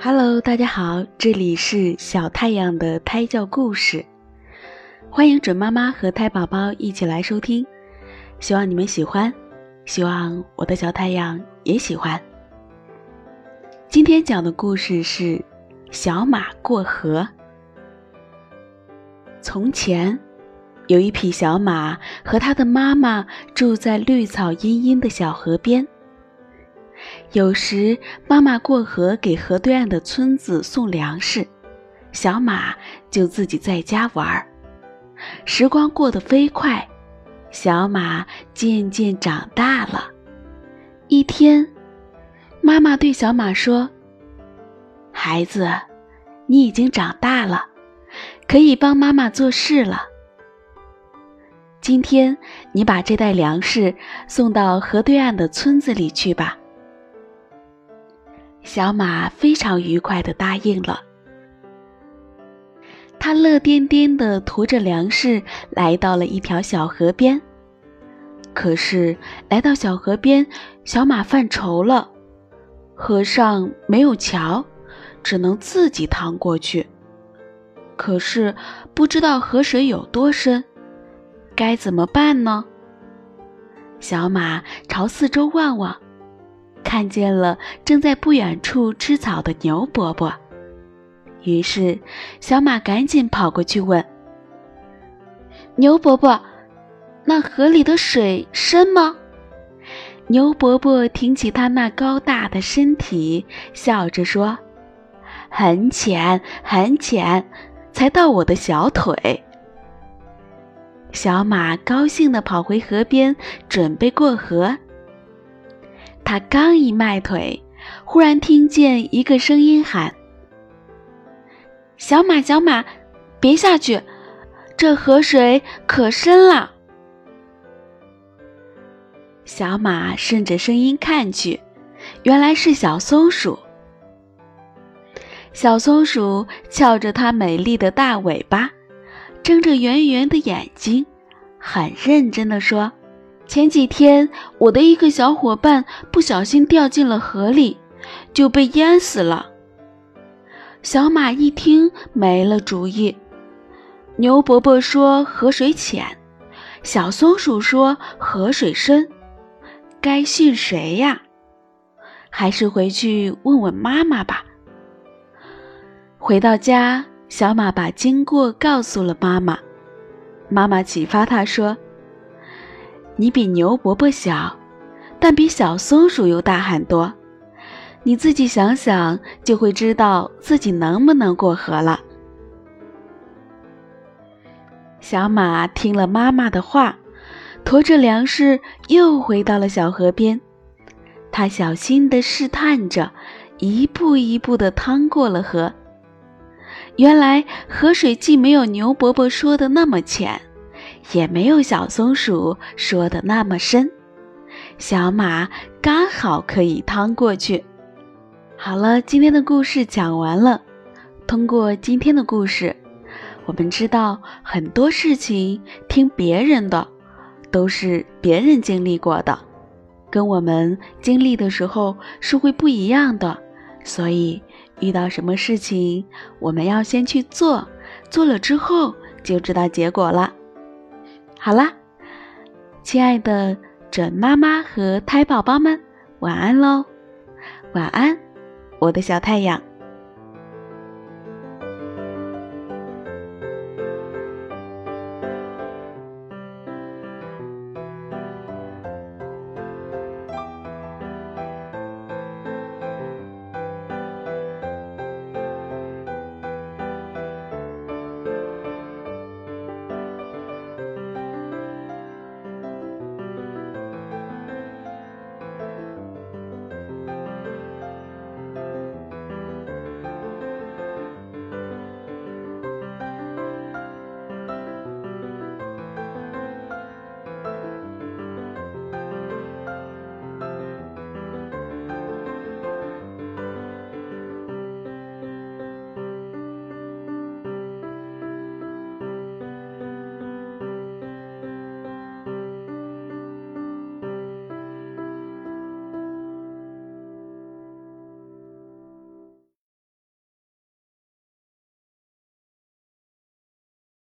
Hello，大家好，这里是小太阳的胎教故事，欢迎准妈妈和胎宝宝一起来收听，希望你们喜欢，希望我的小太阳也喜欢。今天讲的故事是小马过河。从前，有一匹小马和它的妈妈住在绿草茵茵的小河边。有时，妈妈过河给河对岸的村子送粮食，小马就自己在家玩儿。时光过得飞快，小马渐渐长大了。一天，妈妈对小马说：“孩子，你已经长大了，可以帮妈妈做事了。今天，你把这袋粮食送到河对岸的村子里去吧。”小马非常愉快地答应了。他乐颠颠地驮着粮食来到了一条小河边。可是来到小河边，小马犯愁了：河上没有桥，只能自己趟过去。可是不知道河水有多深，该怎么办呢？小马朝四周望望。看见了正在不远处吃草的牛伯伯，于是小马赶紧跑过去问：“牛伯伯，那河里的水深吗？”牛伯伯挺起他那高大的身体，笑着说：“很浅，很浅，才到我的小腿。”小马高兴地跑回河边，准备过河。他刚一迈腿，忽然听见一个声音喊：“小马，小马，别下去，这河水可深了。”小马顺着声音看去，原来是小松鼠。小松鼠翘着它美丽的大尾巴，睁着圆圆的眼睛，很认真地说。前几天，我的一个小伙伴不小心掉进了河里，就被淹死了。小马一听，没了主意。牛伯伯说河水浅，小松鼠说河水深，该信谁呀？还是回去问问妈妈吧。回到家，小马把经过告诉了妈妈。妈妈启发他说。你比牛伯伯小，但比小松鼠又大很多。你自己想想，就会知道自己能不能过河了。小马听了妈妈的话，驮着粮食又回到了小河边。他小心地试探着，一步一步地趟过了河。原来河水既没有牛伯伯说的那么浅。也没有小松鼠说的那么深，小马刚好可以趟过去。好了，今天的故事讲完了。通过今天的故事，我们知道很多事情听别人的，都是别人经历过的，跟我们经历的时候是会不一样的。所以遇到什么事情，我们要先去做，做了之后就知道结果了。好啦，亲爱的准妈妈和胎宝宝们，晚安喽！晚安，我的小太阳。